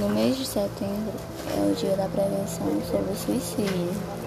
No mês de setembro é o dia da prevenção sobre o suicídio.